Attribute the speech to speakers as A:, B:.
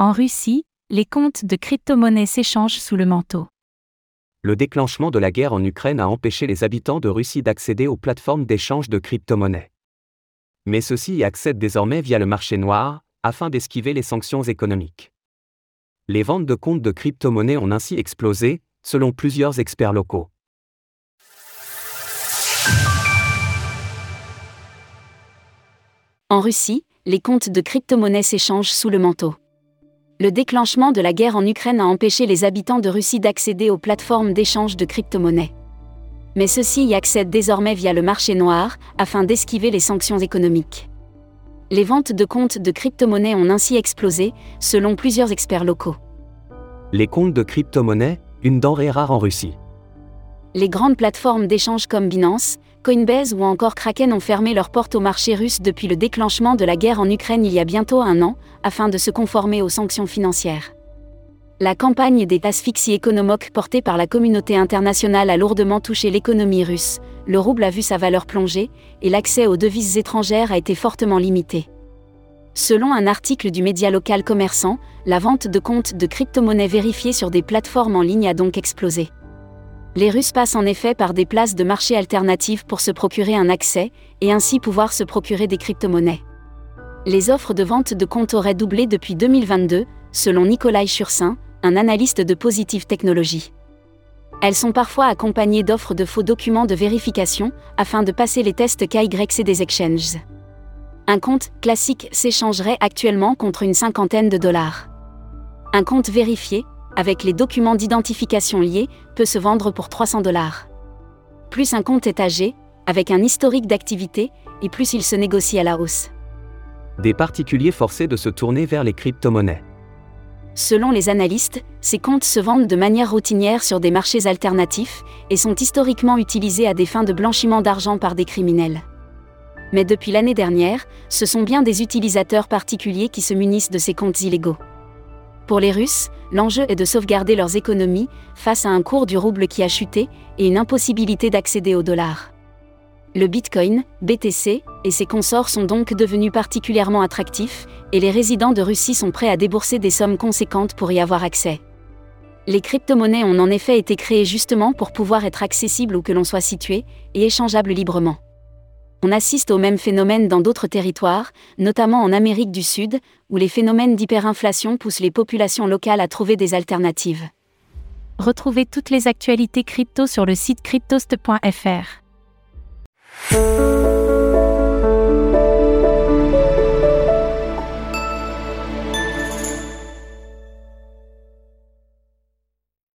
A: En Russie, les comptes de crypto-monnaies s'échangent sous le manteau.
B: Le déclenchement de la guerre en Ukraine a empêché les habitants de Russie d'accéder aux plateformes d'échange de crypto-monnaies. Mais ceux-ci y accèdent désormais via le marché noir, afin d'esquiver les sanctions économiques. Les ventes de comptes de crypto-monnaies ont ainsi explosé, selon plusieurs experts locaux.
C: En Russie, les comptes de crypto-monnaies s'échangent sous le manteau. Le déclenchement de la guerre en Ukraine a empêché les habitants de Russie d'accéder aux plateformes d'échange de crypto-monnaies. Mais ceux-ci y accèdent désormais via le marché noir, afin d'esquiver les sanctions économiques. Les ventes de comptes de crypto-monnaies ont ainsi explosé, selon plusieurs experts locaux.
B: Les comptes de crypto-monnaies, une denrée rare en Russie.
C: Les grandes plateformes d'échange comme Binance, Coinbase ou encore Kraken ont fermé leurs portes au marché russe depuis le déclenchement de la guerre en Ukraine il y a bientôt un an, afin de se conformer aux sanctions financières. La campagne des asphyxies économiques portée par la communauté internationale a lourdement touché l'économie russe, le rouble a vu sa valeur plonger, et l'accès aux devises étrangères a été fortement limité. Selon un article du média local commerçant, la vente de comptes de crypto-monnaies vérifiées sur des plateformes en ligne a donc explosé. Les Russes passent en effet par des places de marché alternatives pour se procurer un accès, et ainsi pouvoir se procurer des crypto-monnaies. Les offres de vente de comptes auraient doublé depuis 2022, selon Nikolai Chursin, un analyste de Positive Technology. Elles sont parfois accompagnées d'offres de faux documents de vérification, afin de passer les tests KYC des exchanges. Un compte classique s'échangerait actuellement contre une cinquantaine de dollars. Un compte vérifié, avec les documents d'identification liés, peut se vendre pour 300 dollars. Plus un compte est âgé, avec un historique d'activité, et plus il se négocie à la hausse.
B: Des particuliers forcés de se tourner vers les crypto-monnaies.
C: Selon les analystes, ces comptes se vendent de manière routinière sur des marchés alternatifs et sont historiquement utilisés à des fins de blanchiment d'argent par des criminels. Mais depuis l'année dernière, ce sont bien des utilisateurs particuliers qui se munissent de ces comptes illégaux. Pour les Russes, l'enjeu est de sauvegarder leurs économies face à un cours du rouble qui a chuté et une impossibilité d'accéder au dollar. Le Bitcoin, BTC, et ses consorts sont donc devenus particulièrement attractifs, et les résidents de Russie sont prêts à débourser des sommes conséquentes pour y avoir accès. Les crypto-monnaies ont en effet été créées justement pour pouvoir être accessibles où que l'on soit situé, et échangeables librement. On assiste au même phénomène dans d'autres territoires, notamment en Amérique du Sud, où les phénomènes d'hyperinflation poussent les populations locales à trouver des alternatives.
A: Retrouvez toutes les actualités crypto sur le site cryptost.fr.